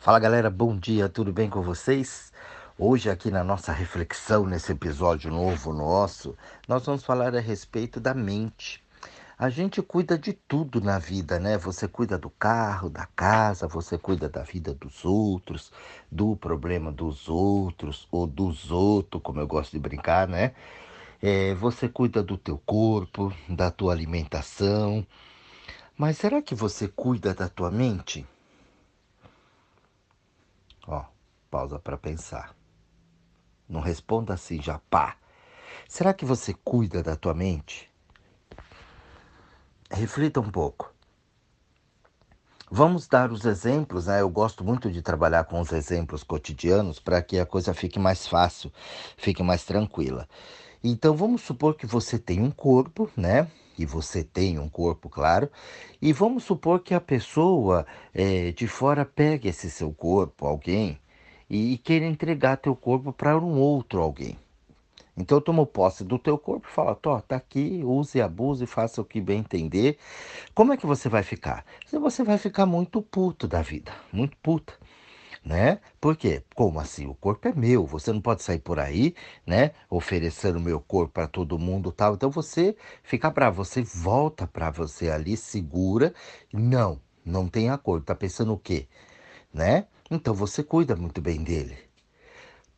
Fala galera, bom dia, tudo bem com vocês? Hoje, aqui na nossa reflexão, nesse episódio novo nosso, nós vamos falar a respeito da mente. A gente cuida de tudo na vida, né? Você cuida do carro, da casa, você cuida da vida dos outros, do problema dos outros, ou dos outros, como eu gosto de brincar, né? É, você cuida do teu corpo, da tua alimentação. Mas será que você cuida da tua mente? Ó, pausa para pensar. Não responda assim já, pá. Será que você cuida da tua mente? Reflita um pouco. Vamos dar os exemplos, né? Eu gosto muito de trabalhar com os exemplos cotidianos para que a coisa fique mais fácil, fique mais tranquila. Então vamos supor que você tem um corpo, né? E você tem um corpo, claro. E vamos supor que a pessoa é, de fora pegue esse seu corpo, alguém, e queira entregar teu corpo para um outro alguém. Então eu tomo posse do teu corpo e falo, tá aqui, use e abuse, faça o que bem entender. Como é que você vai ficar? Você vai ficar muito puto da vida, muito puta né? Por quê? Como assim? O corpo é meu, você não pode sair por aí, né? Oferecendo meu corpo para todo mundo, tal. Então você fica bravo, você volta para você ali, segura. Não, não tem acordo. Tá pensando o quê? Né? Então você cuida muito bem dele.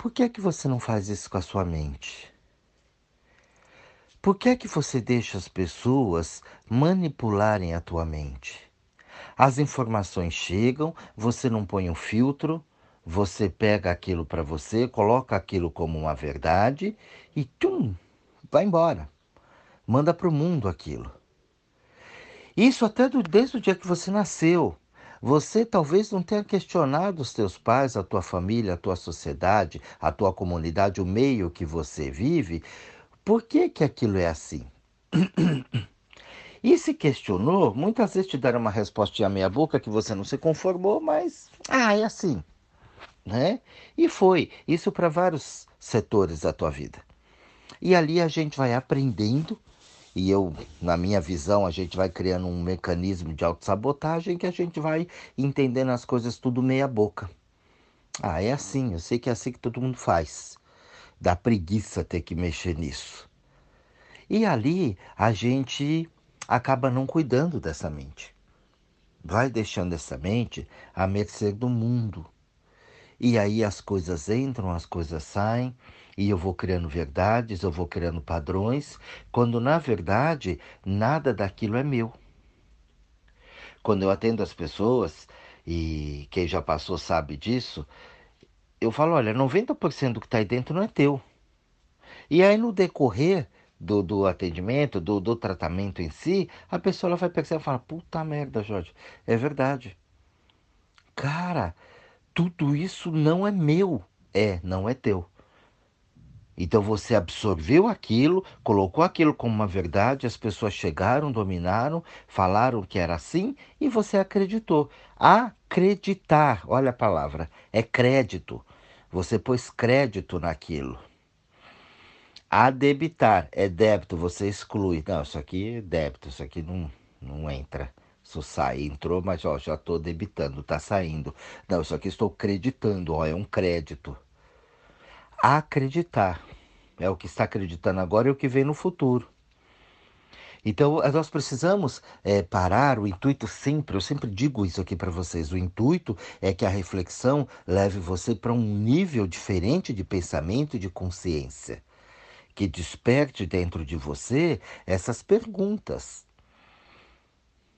Por que é que você não faz isso com a sua mente? Por que é que você deixa as pessoas manipularem a tua mente? As informações chegam, você não põe um filtro, você pega aquilo para você, coloca aquilo como uma verdade e tum, vai embora. Manda para o mundo aquilo. Isso até do, desde o dia que você nasceu. Você talvez não tenha questionado os teus pais, a tua família, a tua sociedade, a tua comunidade, o meio que você vive. Por que, que aquilo é assim? E se questionou, muitas vezes te deram uma resposta à meia boca que você não se conformou, mas ah, é assim, né? E foi isso para vários setores da tua vida. E ali a gente vai aprendendo e eu, na minha visão, a gente vai criando um mecanismo de autossabotagem que a gente vai entendendo as coisas tudo meia boca. Ah, é assim, eu sei que é assim que todo mundo faz. Dá preguiça ter que mexer nisso. E ali a gente acaba não cuidando dessa mente. Vai deixando essa mente à mercê do mundo. E aí as coisas entram, as coisas saem, e eu vou criando verdades, eu vou criando padrões, quando na verdade nada daquilo é meu. Quando eu atendo as pessoas, e quem já passou sabe disso, eu falo: olha, 90% do que está aí dentro não é teu. E aí no decorrer do, do atendimento, do, do tratamento em si, a pessoa ela vai perceber e fala, puta merda, Jorge, é verdade. Cara, tudo isso não é meu. É, não é teu. Então você absorveu aquilo, colocou aquilo como uma verdade, as pessoas chegaram, dominaram, falaram que era assim e você acreditou. Acreditar, olha a palavra, é crédito. Você pôs crédito naquilo. A debitar é débito, você exclui. Não, isso aqui é débito, isso aqui não, não entra. Isso sai, entrou, mas ó, já estou debitando, está saindo. Não, isso aqui estou creditando, ó, é um crédito. Acreditar é o que está acreditando agora e o que vem no futuro. Então, nós precisamos é, parar. O intuito sempre, eu sempre digo isso aqui para vocês: o intuito é que a reflexão leve você para um nível diferente de pensamento e de consciência que desperte dentro de você essas perguntas.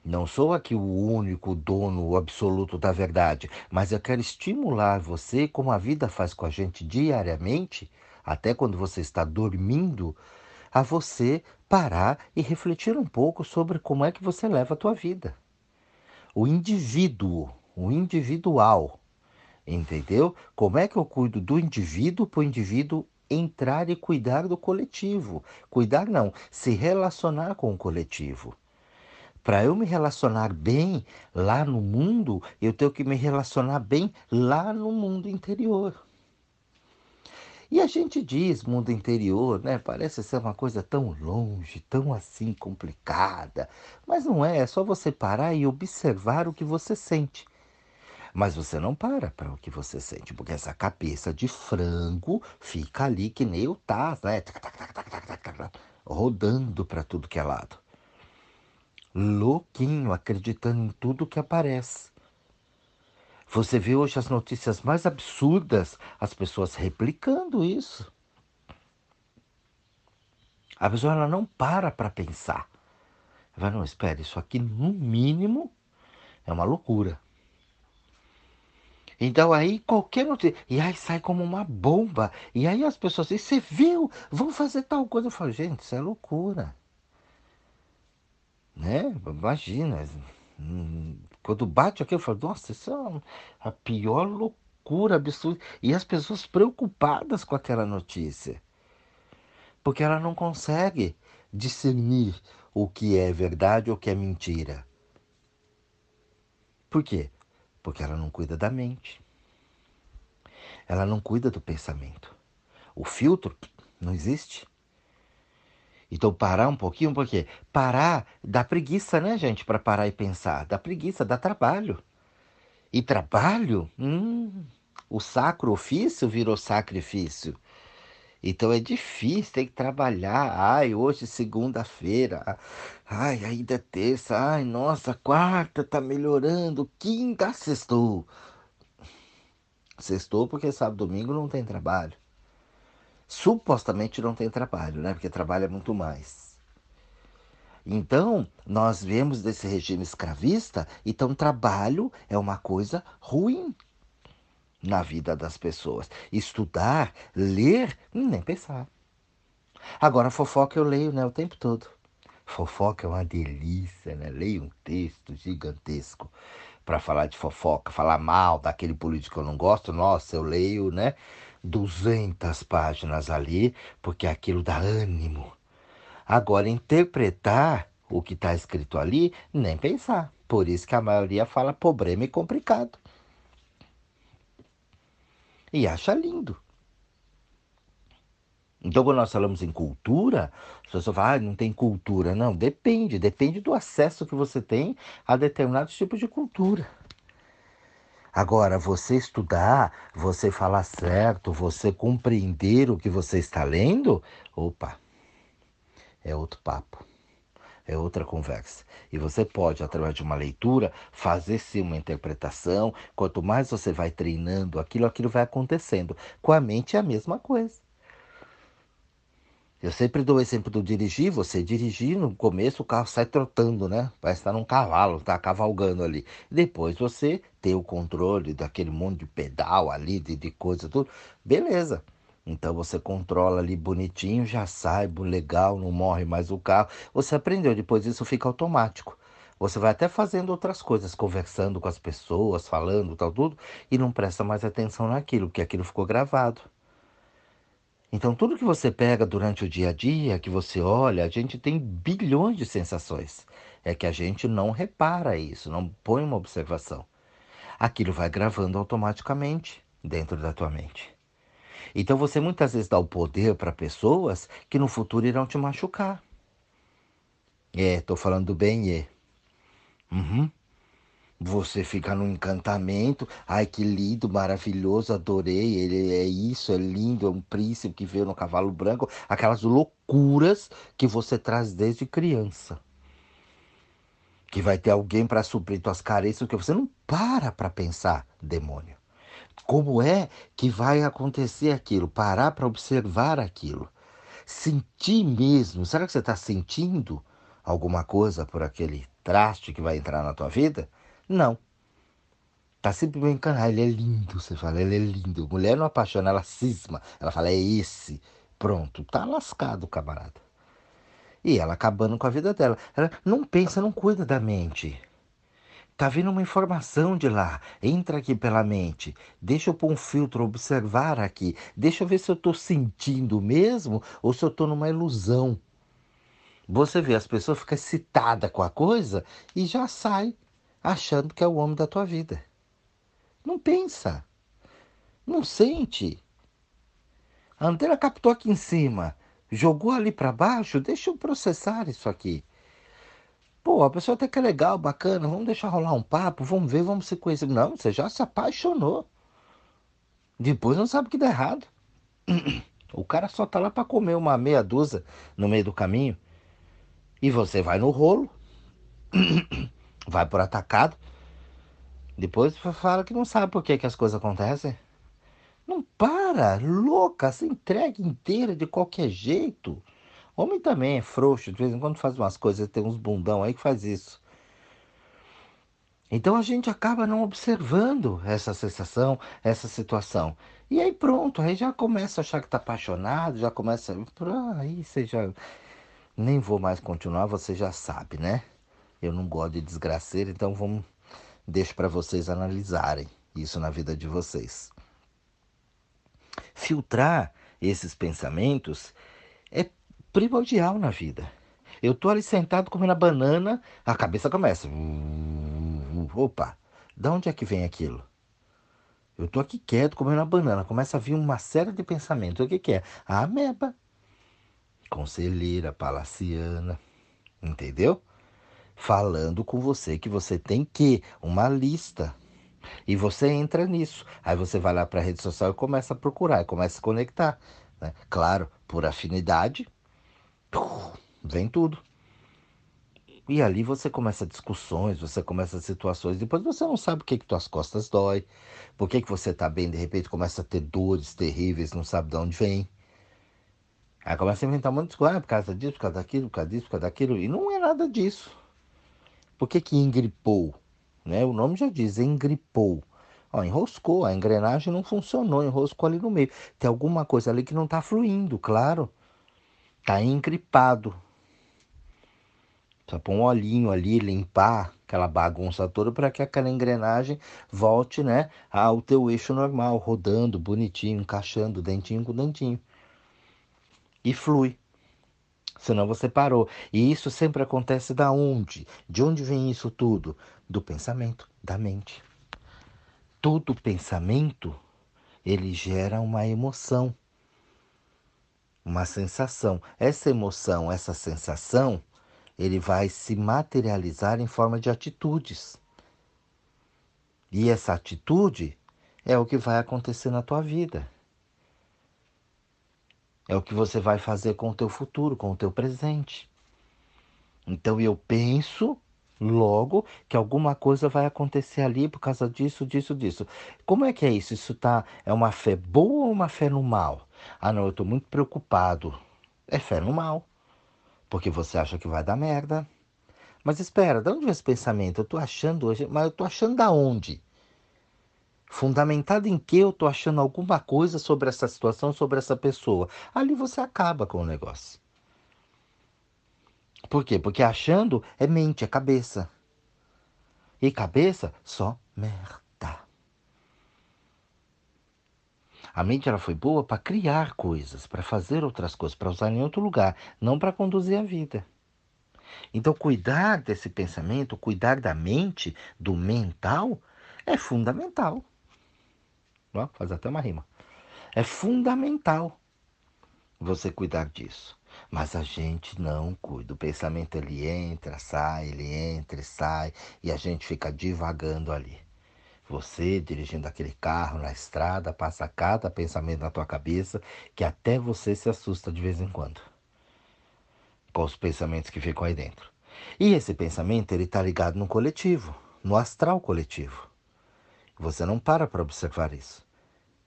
Não sou aqui o único dono absoluto da verdade, mas eu quero estimular você, como a vida faz com a gente diariamente, até quando você está dormindo, a você parar e refletir um pouco sobre como é que você leva a tua vida. O indivíduo, o individual, entendeu? Como é que eu cuido do indivíduo para o indivíduo entrar e cuidar do coletivo. Cuidar não, se relacionar com o coletivo. Para eu me relacionar bem lá no mundo, eu tenho que me relacionar bem lá no mundo interior. E a gente diz mundo interior, né? Parece ser uma coisa tão longe, tão assim complicada. Mas não é, é só você parar e observar o que você sente. Mas você não para para o que você sente, porque essa cabeça de frango fica ali que nem o Taz, né? Rodando para tudo que é lado. Louquinho, acreditando em tudo que aparece. Você vê hoje as notícias mais absurdas, as pessoas replicando isso. A pessoa ela não para para pensar. Vai, não, espere, isso aqui no mínimo é uma loucura. Então aí qualquer notícia. E aí sai como uma bomba. E aí as pessoas dizem, você viu? Vão fazer tal coisa. Eu falo, gente, isso é loucura. Né? Imagina. Quando bate aqui, eu falo, nossa, isso é a pior loucura absurda. E as pessoas preocupadas com aquela notícia. Porque ela não consegue discernir o que é verdade ou o que é mentira. Por quê? Porque ela não cuida da mente. Ela não cuida do pensamento. O filtro não existe. Então parar um pouquinho, porque parar dá preguiça, né, gente, para parar e pensar. Dá preguiça, dá trabalho. E trabalho, hum, o sacro ofício virou sacrifício. Então é difícil, tem que trabalhar. Ai, hoje segunda-feira. Ai, ainda é terça. Ai, nossa, quarta tá melhorando. Quinta, sextou. Sextou porque sábado domingo não tem trabalho. Supostamente não tem trabalho, né? Porque trabalho é muito mais. Então, nós vemos desse regime escravista, então trabalho é uma coisa ruim na vida das pessoas. Estudar, ler, nem pensar. Agora, fofoca eu leio né, o tempo todo. Fofoca é uma delícia, né? Leio um texto gigantesco para falar de fofoca, falar mal daquele político que eu não gosto. Nossa, eu leio, né? 200 páginas ali, porque aquilo dá ânimo. Agora, interpretar o que está escrito ali, nem pensar. Por isso que a maioria fala problema e complicado e acha lindo. Então, quando nós falamos em cultura, as pessoas falam, ah, não tem cultura. Não, depende. Depende do acesso que você tem a determinados tipos de cultura. Agora, você estudar, você falar certo, você compreender o que você está lendo, opa, é outro papo é outra conversa. E você pode, através de uma leitura, fazer sim uma interpretação. Quanto mais você vai treinando aquilo, aquilo vai acontecendo. Com a mente é a mesma coisa. Eu sempre dou o exemplo do dirigir. Você dirigir, no começo o carro sai trotando, né? Parece estar num cavalo, tá cavalgando ali. Depois você tem o controle daquele monte de pedal ali, de, de coisa, tudo. Beleza. Então você controla ali bonitinho, já sai legal, não morre mais o carro. Você aprendeu, depois isso fica automático. Você vai até fazendo outras coisas, conversando com as pessoas, falando tal tudo, e não presta mais atenção naquilo, porque aquilo ficou gravado. Então tudo que você pega durante o dia a dia, que você olha, a gente tem bilhões de sensações. É que a gente não repara isso, não põe uma observação. Aquilo vai gravando automaticamente dentro da tua mente. Então você muitas vezes dá o poder para pessoas que no futuro irão te machucar. É, tô falando do bem, é. Uhum. Você fica num encantamento, ai que lindo, maravilhoso, adorei, ele é isso, é lindo, é um príncipe que veio no cavalo branco, aquelas loucuras que você traz desde criança. Que vai ter alguém para suprir tuas carências, que você não para para pensar, demônio. Como é que vai acontecer aquilo? Parar para observar aquilo. Sentir mesmo. Será que você está sentindo alguma coisa por aquele traste que vai entrar na tua vida? Não. Tá simplesmente encanado. Ah, ele é lindo, você fala, ele é lindo. Mulher não apaixona, ela cisma. Ela fala, é esse. Pronto, tá lascado, camarada. E ela acabando com a vida dela. Ela não pensa, não cuida da mente. Tá vindo uma informação de lá. Entra aqui pela mente. Deixa eu pôr um filtro, observar aqui. Deixa eu ver se eu estou sentindo mesmo ou se eu estou numa ilusão. Você vê, as pessoas ficam excitadas com a coisa e já sai achando que é o homem da tua vida. Não pensa. Não sente. A antena captou aqui em cima, jogou ali para baixo. Deixa eu processar isso aqui. Pô, a pessoa até que é legal, bacana, vamos deixar rolar um papo, vamos ver, vamos se conhecer. Não, você já se apaixonou. Depois não sabe o que dá errado. O cara só tá lá para comer uma meia dúzia no meio do caminho. E você vai no rolo, vai por atacado. Depois fala que não sabe por que, que as coisas acontecem. Não para, louca, se entrega inteira de qualquer jeito. Homem também é frouxo, de vez em quando faz umas coisas, tem uns bundão aí que faz isso. Então a gente acaba não observando essa sensação, essa situação. E aí pronto, aí já começa a achar que está apaixonado, já começa. Aí você já. Nem vou mais continuar, você já sabe, né? Eu não gosto de desgraceira, então vamos. Deixo para vocês analisarem isso na vida de vocês. Filtrar esses pensamentos é primordial na vida. Eu tô ali sentado comendo a banana, a cabeça começa. Opa, da onde é que vem aquilo? Eu tô aqui quieto comendo a banana, começa a vir uma série de pensamentos. O que, que é? A ameba, conselheira, palaciana, entendeu? Falando com você que você tem que uma lista. E você entra nisso. Aí você vai lá para a rede social e começa a procurar, e começa a se conectar. Né? Claro, por afinidade, vem tudo. E ali você começa discussões, você começa situações, depois você não sabe por que, que tuas costas dói, por que, que você tá bem, de repente começa a ter dores terríveis, não sabe de onde vem. Aí começa a inventar um monte de coisas, ah, por causa disso, por causa daquilo, por causa disso, por causa daquilo, e não é nada disso. Por que que engripou? Né? O nome já diz, engripou. Ó, enroscou, a engrenagem não funcionou, enroscou ali no meio. Tem alguma coisa ali que não está fluindo, claro. Está engripado. Precisa pôr um olhinho ali, limpar aquela bagunça toda para que aquela engrenagem volte né, ao teu eixo normal, rodando bonitinho, encaixando dentinho com dentinho. E flui. Senão você parou. E isso sempre acontece da onde? De onde vem isso tudo? Do pensamento, da mente. Todo pensamento ele gera uma emoção, uma sensação. Essa emoção, essa sensação, ele vai se materializar em forma de atitudes. E essa atitude é o que vai acontecer na tua vida. É o que você vai fazer com o teu futuro, com o teu presente. Então eu penso logo que alguma coisa vai acontecer ali por causa disso, disso, disso. Como é que é isso? Isso tá é uma fé boa ou uma fé no mal? Ah, não, eu estou muito preocupado. É fé no mal porque você acha que vai dar merda. Mas espera, de onde vem esse pensamento? Eu tô achando hoje, mas eu tô achando da onde? Fundamentado em que eu tô achando alguma coisa sobre essa situação, sobre essa pessoa. Ali você acaba com o negócio. Por quê? Porque achando é mente, é cabeça. E cabeça, só merda. A mente ela foi boa para criar coisas, para fazer outras coisas, para usar em outro lugar, não para conduzir a vida. Então, cuidar desse pensamento, cuidar da mente, do mental, é fundamental. Ó, faz até uma rima. É fundamental você cuidar disso. Mas a gente não cuida. O pensamento ele entra, sai, ele entra e sai, e a gente fica divagando ali. Você dirigindo aquele carro na estrada, passa cada pensamento na tua cabeça que até você se assusta de vez em quando com os pensamentos que ficam aí dentro. E esse pensamento ele está ligado no coletivo, no astral coletivo. Você não para para observar isso.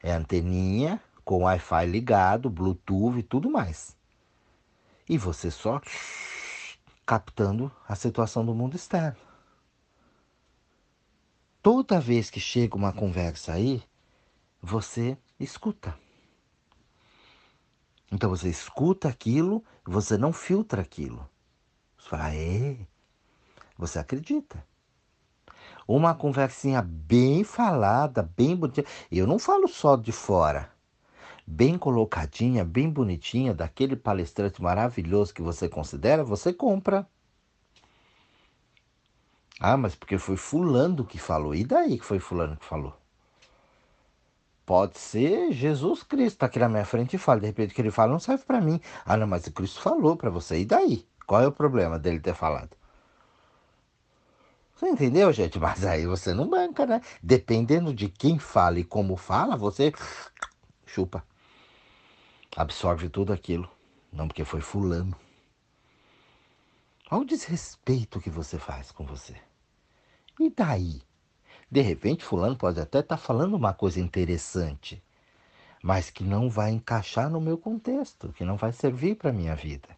É anteninha com Wi-Fi ligado, Bluetooth e tudo mais. E você só captando a situação do mundo externo toda vez que chega uma conversa aí, você escuta. Então você escuta aquilo, você não filtra aquilo. Você fala, é, você acredita. Uma conversinha bem falada, bem bonita. Eu não falo só de fora. Bem colocadinha, bem bonitinha, daquele palestrante maravilhoso que você considera, você compra. Ah, mas porque foi fulano que falou. E daí que foi fulano que falou? Pode ser Jesus Cristo tá aqui na minha frente e fala. De repente que ele fala não serve para mim. Ah, não, mas o Cristo falou para você. E daí? Qual é o problema dele ter falado? Você entendeu, gente? Mas aí você não banca, né? Dependendo de quem fala e como fala, você chupa. Absorve tudo aquilo. Não porque foi fulano. Olha o desrespeito que você faz com você. E daí? De repente, fulano pode até estar tá falando uma coisa interessante, mas que não vai encaixar no meu contexto, que não vai servir para minha vida.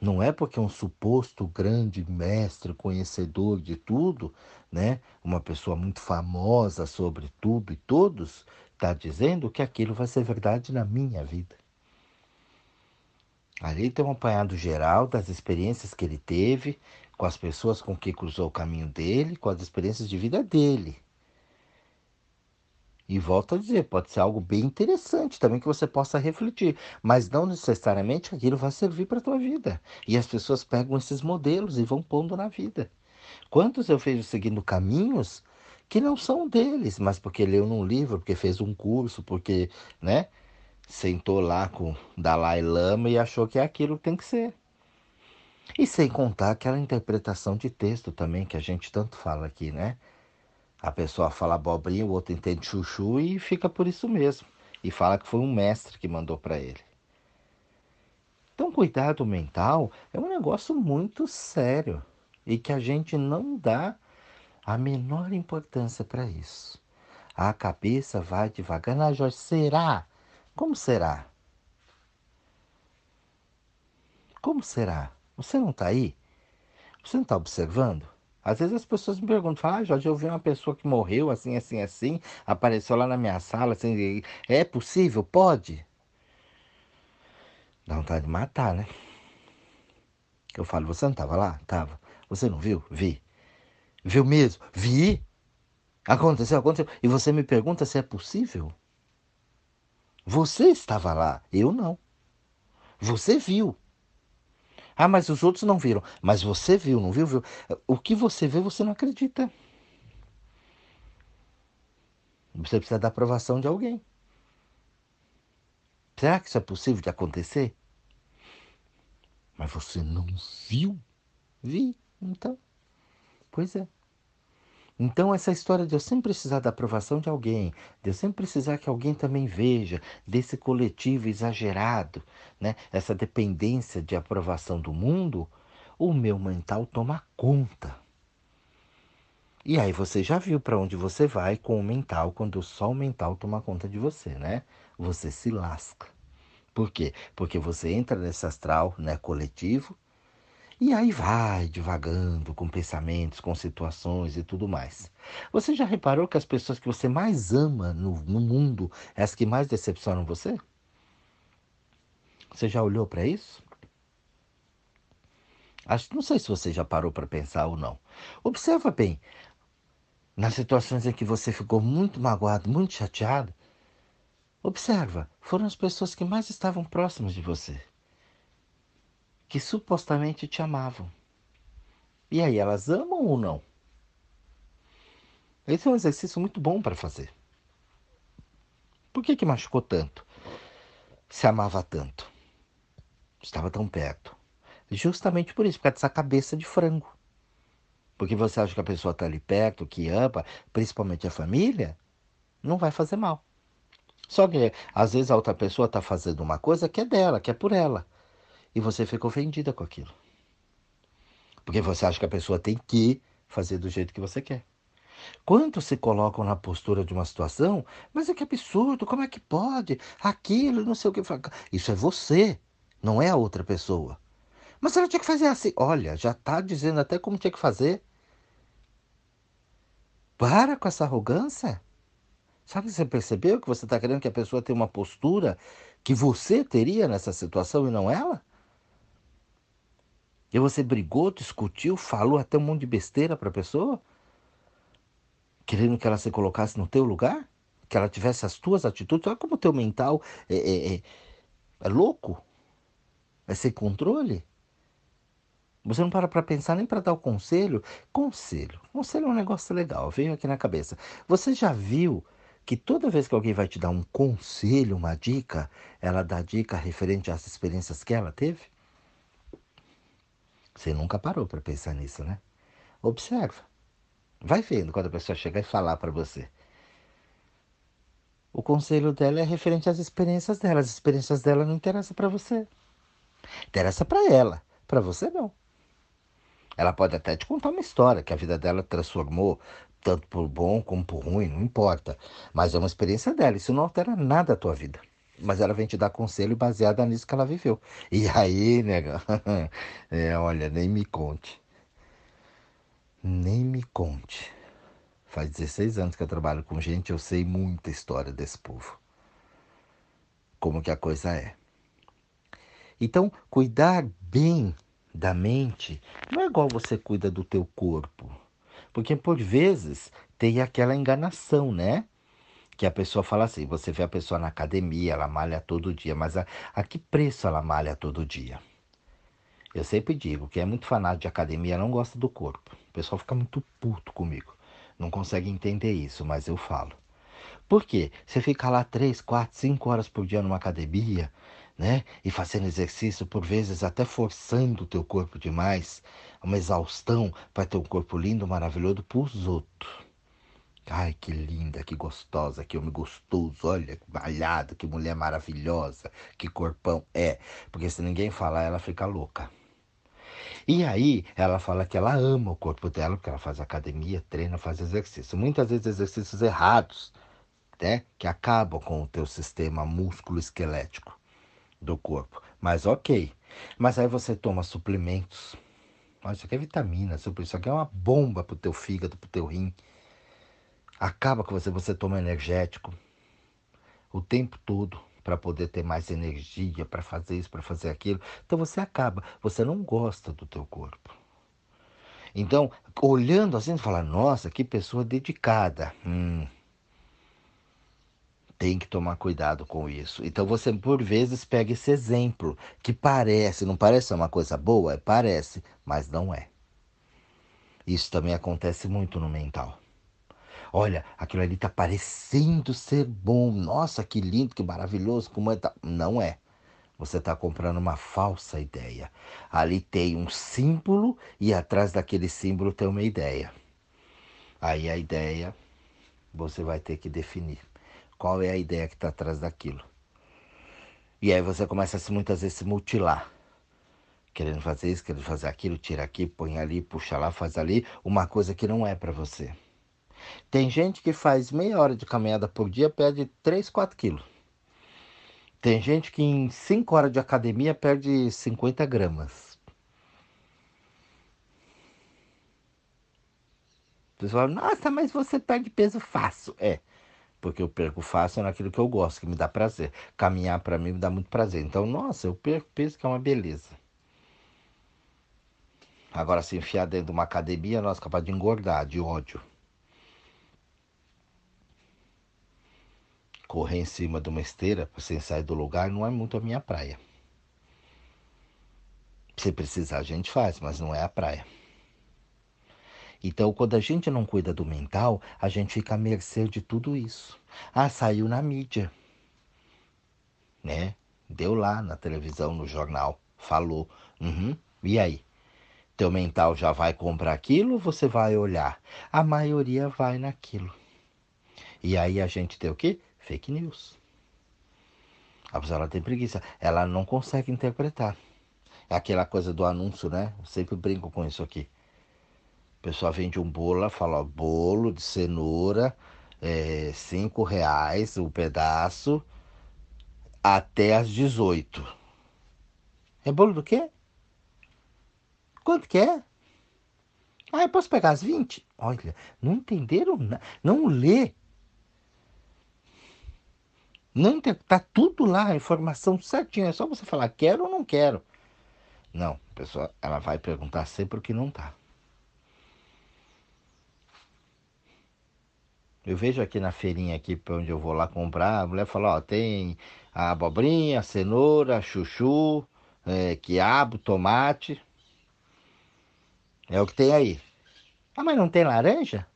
Não é porque um suposto grande mestre, conhecedor de tudo, né, uma pessoa muito famosa sobre tudo e todos, está dizendo que aquilo vai ser verdade na minha vida. Ali tem um apanhado geral das experiências que ele teve, com as pessoas com que cruzou o caminho dele, com as experiências de vida dele. E volto a dizer, pode ser algo bem interessante também que você possa refletir, mas não necessariamente aquilo vai servir para a tua vida. E as pessoas pegam esses modelos e vão pondo na vida. Quantos eu vejo seguindo caminhos que não são deles, mas porque leu num livro, porque fez um curso, porque, né, sentou lá com Dalai Lama e achou que é aquilo que tem que ser. E sem contar aquela interpretação de texto também que a gente tanto fala aqui, né? A pessoa fala abobrinha, o outro entende chuchu e fica por isso mesmo. E fala que foi um mestre que mandou para ele. Então, cuidado mental é um negócio muito sério e que a gente não dá a menor importância para isso. A cabeça vai devagar. Ah, Jorge, será? Como será? Como será? Você não está aí? Você não está observando? Às vezes as pessoas me perguntam, ah, Jorge, eu vi uma pessoa que morreu assim, assim, assim, apareceu lá na minha sala, assim, é possível? Pode? Dá vontade de matar, né? Eu falo, você não estava lá? Tava. Você não viu? Vi. Viu mesmo? Vi. Aconteceu, aconteceu. E você me pergunta se é possível? Você estava lá, eu não. Você viu. Ah, mas os outros não viram. Mas você viu, não viu? viu? O que você vê, você não acredita. Você precisa da aprovação de alguém. Será que isso é possível de acontecer? Mas você não viu? Vi, então. Pois é. Então, essa história de eu sempre precisar da aprovação de alguém, de eu sempre precisar que alguém também veja, desse coletivo exagerado, né? essa dependência de aprovação do mundo, o meu mental toma conta. E aí você já viu para onde você vai com o mental quando só o mental toma conta de você, né? Você se lasca. Por quê? Porque você entra nesse astral né, coletivo e aí vai divagando com pensamentos, com situações e tudo mais. Você já reparou que as pessoas que você mais ama no, no mundo é as que mais decepcionam você? Você já olhou para isso? Acho, não sei se você já parou para pensar ou não. Observa bem, nas situações em que você ficou muito magoado, muito chateado, observa, foram as pessoas que mais estavam próximas de você que supostamente te amavam. E aí, elas amam ou não? Esse é um exercício muito bom para fazer. Por que, que machucou tanto? Se amava tanto. Estava tão perto. Justamente por isso, por causa dessa cabeça de frango. Porque você acha que a pessoa está ali perto, que ama, principalmente a família, não vai fazer mal. Só que às vezes a outra pessoa está fazendo uma coisa que é dela, que é por ela e você fica ofendida com aquilo. Porque você acha que a pessoa tem que fazer do jeito que você quer. Quantos se colocam na postura de uma situação, mas é que absurdo, como é que pode? Aquilo, não sei o que. Isso é você, não é a outra pessoa. Mas ela tinha que fazer assim. Olha, já está dizendo até como tinha que fazer. Para com essa arrogância. Sabe, você percebeu que você está querendo que a pessoa tenha uma postura que você teria nessa situação e não ela? E você brigou, discutiu, falou até um monte de besteira para a pessoa? Querendo que ela se colocasse no teu lugar? Que ela tivesse as tuas atitudes? Olha como o teu mental é, é, é, é louco. É sem controle. Você não para para pensar nem para dar o conselho. Conselho. Conselho é um negócio legal, veio aqui na cabeça. Você já viu que toda vez que alguém vai te dar um conselho, uma dica, ela dá dica referente às experiências que ela teve? Você nunca parou para pensar nisso, né? Observa. Vai vendo quando a pessoa chegar e falar para você. O conselho dela é referente às experiências dela. As experiências dela não interessam para você. Interessa para ela, para você não. Ela pode até te contar uma história que a vida dela transformou, tanto por bom como por ruim, não importa. Mas é uma experiência dela, isso não altera nada a tua vida. Mas ela vem te dar conselho baseado nisso que ela viveu. E aí, nega, é, olha, nem me conte. Nem me conte. Faz 16 anos que eu trabalho com gente, eu sei muita história desse povo. Como que a coisa é. Então, cuidar bem da mente não é igual você cuida do teu corpo. Porque por vezes tem aquela enganação, né? Que a pessoa fala assim, você vê a pessoa na academia, ela malha todo dia, mas a, a que preço ela malha todo dia? Eu sempre digo que é muito fanático de academia não gosta do corpo. O pessoal fica muito puto comigo. Não consegue entender isso, mas eu falo. Por quê? Você fica lá três, quatro, cinco horas por dia numa academia, né? E fazendo exercício, por vezes até forçando o teu corpo demais, uma exaustão para ter um corpo lindo, maravilhoso para os outros. Ai, que linda, que gostosa, que homem gostoso, olha, que malhado, que mulher maravilhosa, que corpão é. Porque se ninguém falar, ela fica louca. E aí ela fala que ela ama o corpo dela, porque ela faz academia, treina, faz exercício. Muitas vezes exercícios errados, né? Que acabam com o teu sistema músculo-esquelético do corpo. Mas ok. Mas aí você toma suplementos. Isso aqui é vitamina, isso aqui é uma bomba pro teu fígado, pro teu rim. Acaba com você, você toma energético o tempo todo para poder ter mais energia para fazer isso, para fazer aquilo. Então você acaba, você não gosta do teu corpo. Então, olhando assim, fala, nossa, que pessoa dedicada. Hum, tem que tomar cuidado com isso. Então você, por vezes, pega esse exemplo, que parece, não parece uma coisa boa? Parece, mas não é. Isso também acontece muito no mental. Olha, aquilo ali está parecendo ser bom. Nossa, que lindo, que maravilhoso, como é. Tá... Não é. Você está comprando uma falsa ideia. Ali tem um símbolo e atrás daquele símbolo tem uma ideia. Aí a ideia você vai ter que definir. Qual é a ideia que está atrás daquilo? E aí você começa a muitas vezes se mutilar. Querendo fazer isso, querendo fazer aquilo, tira aqui, põe ali, puxa lá, faz ali, uma coisa que não é para você. Tem gente que faz meia hora de caminhada por dia, perde 3, 4 quilos. Tem gente que em 5 horas de academia perde 50 gramas. O pessoal, nossa, mas você perde peso fácil. É, porque eu perco fácil naquilo que eu gosto, que me dá prazer. Caminhar para mim me dá muito prazer. Então, nossa, eu perco peso que é uma beleza. Agora, se enfiar dentro de uma academia, nós capaz de engordar, de ódio. Correr em cima de uma esteira sem sair do lugar não é muito a minha praia. Se precisar, a gente faz, mas não é a praia. Então, quando a gente não cuida do mental, a gente fica à mercê de tudo isso. Ah, saiu na mídia. Né? Deu lá na televisão, no jornal, falou. Uhum. E aí? Teu mental já vai comprar aquilo ou você vai olhar? A maioria vai naquilo. E aí a gente tem o quê? Fake news. A pessoa ela tem preguiça, ela não consegue interpretar. É aquela coisa do anúncio, né? Eu sempre brinco com isso aqui. A pessoa vende um bolo, ela fala, ó, bolo de cenoura, é, cinco reais o pedaço, até às 18. É bolo do quê? Quanto que é? Ah, eu posso pegar as 20? Olha, não entenderam, não lê não tá tudo lá, a informação certinha. É só você falar quero ou não quero. Não, a pessoa ela vai perguntar sempre o que não tá. Eu vejo aqui na feirinha aqui para onde eu vou lá comprar, a mulher fala, ó, tem a abobrinha, a cenoura, chuchu, é, quiabo, tomate. É o que tem aí. Ah, mas não tem laranja?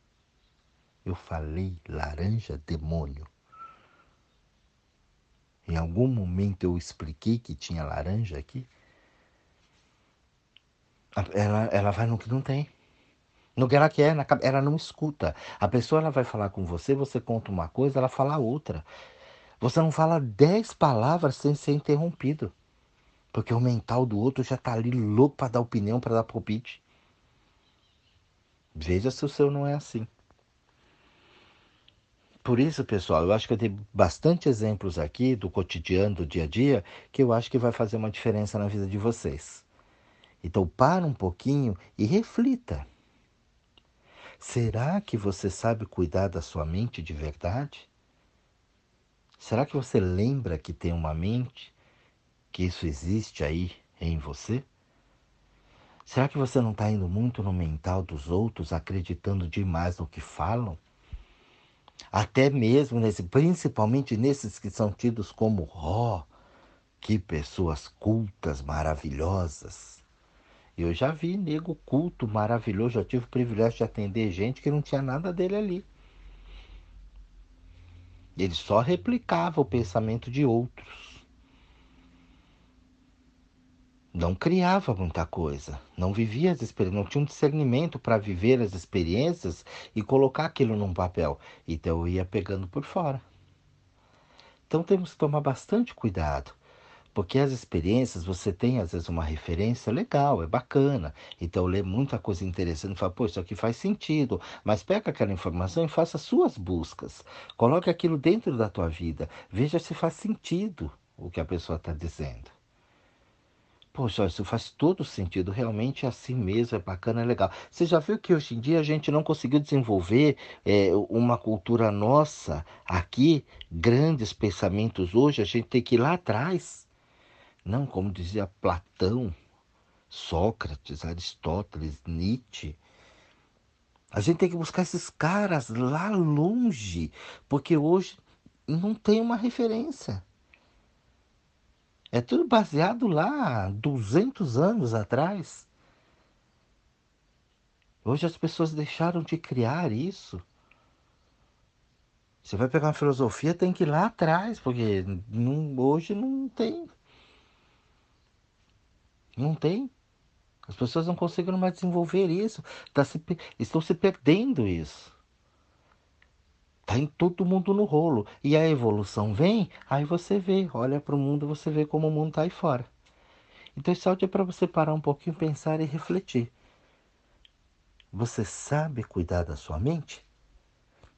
Eu falei laranja, demônio. Em algum momento eu expliquei que tinha laranja aqui. Ela, ela vai no que não tem. No que ela quer, ela não escuta. A pessoa ela vai falar com você, você conta uma coisa, ela fala outra. Você não fala dez palavras sem ser interrompido. Porque o mental do outro já está ali louco para dar opinião, para dar palpite. Veja se o seu não é assim. Por isso, pessoal, eu acho que eu tenho bastante exemplos aqui do cotidiano, do dia a dia, que eu acho que vai fazer uma diferença na vida de vocês. Então, para um pouquinho e reflita. Será que você sabe cuidar da sua mente de verdade? Será que você lembra que tem uma mente? Que isso existe aí em você? Será que você não está indo muito no mental dos outros, acreditando demais no que falam? Até mesmo, nesse, principalmente nesses que são tidos como, ó, oh, que pessoas cultas, maravilhosas. Eu já vi nego culto, maravilhoso, já tive o privilégio de atender gente que não tinha nada dele ali. Ele só replicava o pensamento de outros. Não criava muita coisa, não vivia as experiências, não tinha um discernimento para viver as experiências e colocar aquilo num papel. Então eu ia pegando por fora. Então temos que tomar bastante cuidado porque as experiências, você tem às vezes uma referência legal, é bacana. Então lê muita coisa interessante e fala, pô, isso aqui faz sentido. Mas pega aquela informação e faça suas buscas. Coloque aquilo dentro da tua vida. Veja se faz sentido o que a pessoa está dizendo. Poxa, isso faz todo sentido, realmente é assim mesmo, é bacana, é legal. Você já viu que hoje em dia a gente não conseguiu desenvolver é, uma cultura nossa aqui, grandes pensamentos hoje, a gente tem que ir lá atrás. Não, como dizia Platão, Sócrates, Aristóteles, Nietzsche. A gente tem que buscar esses caras lá longe, porque hoje não tem uma referência. É tudo baseado lá 200 anos atrás. Hoje as pessoas deixaram de criar isso. Você vai pegar uma filosofia, tem que ir lá atrás, porque não, hoje não tem não tem. As pessoas não conseguem mais desenvolver isso. Tá se, estão se perdendo isso. Tá em todo mundo no rolo. E a evolução vem, aí você vê, olha para o mundo, você vê como o mundo está aí fora. Então esse áudio é para você parar um pouquinho, pensar e refletir. Você sabe cuidar da sua mente?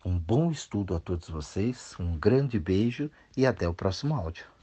Um bom estudo a todos vocês, um grande beijo e até o próximo áudio.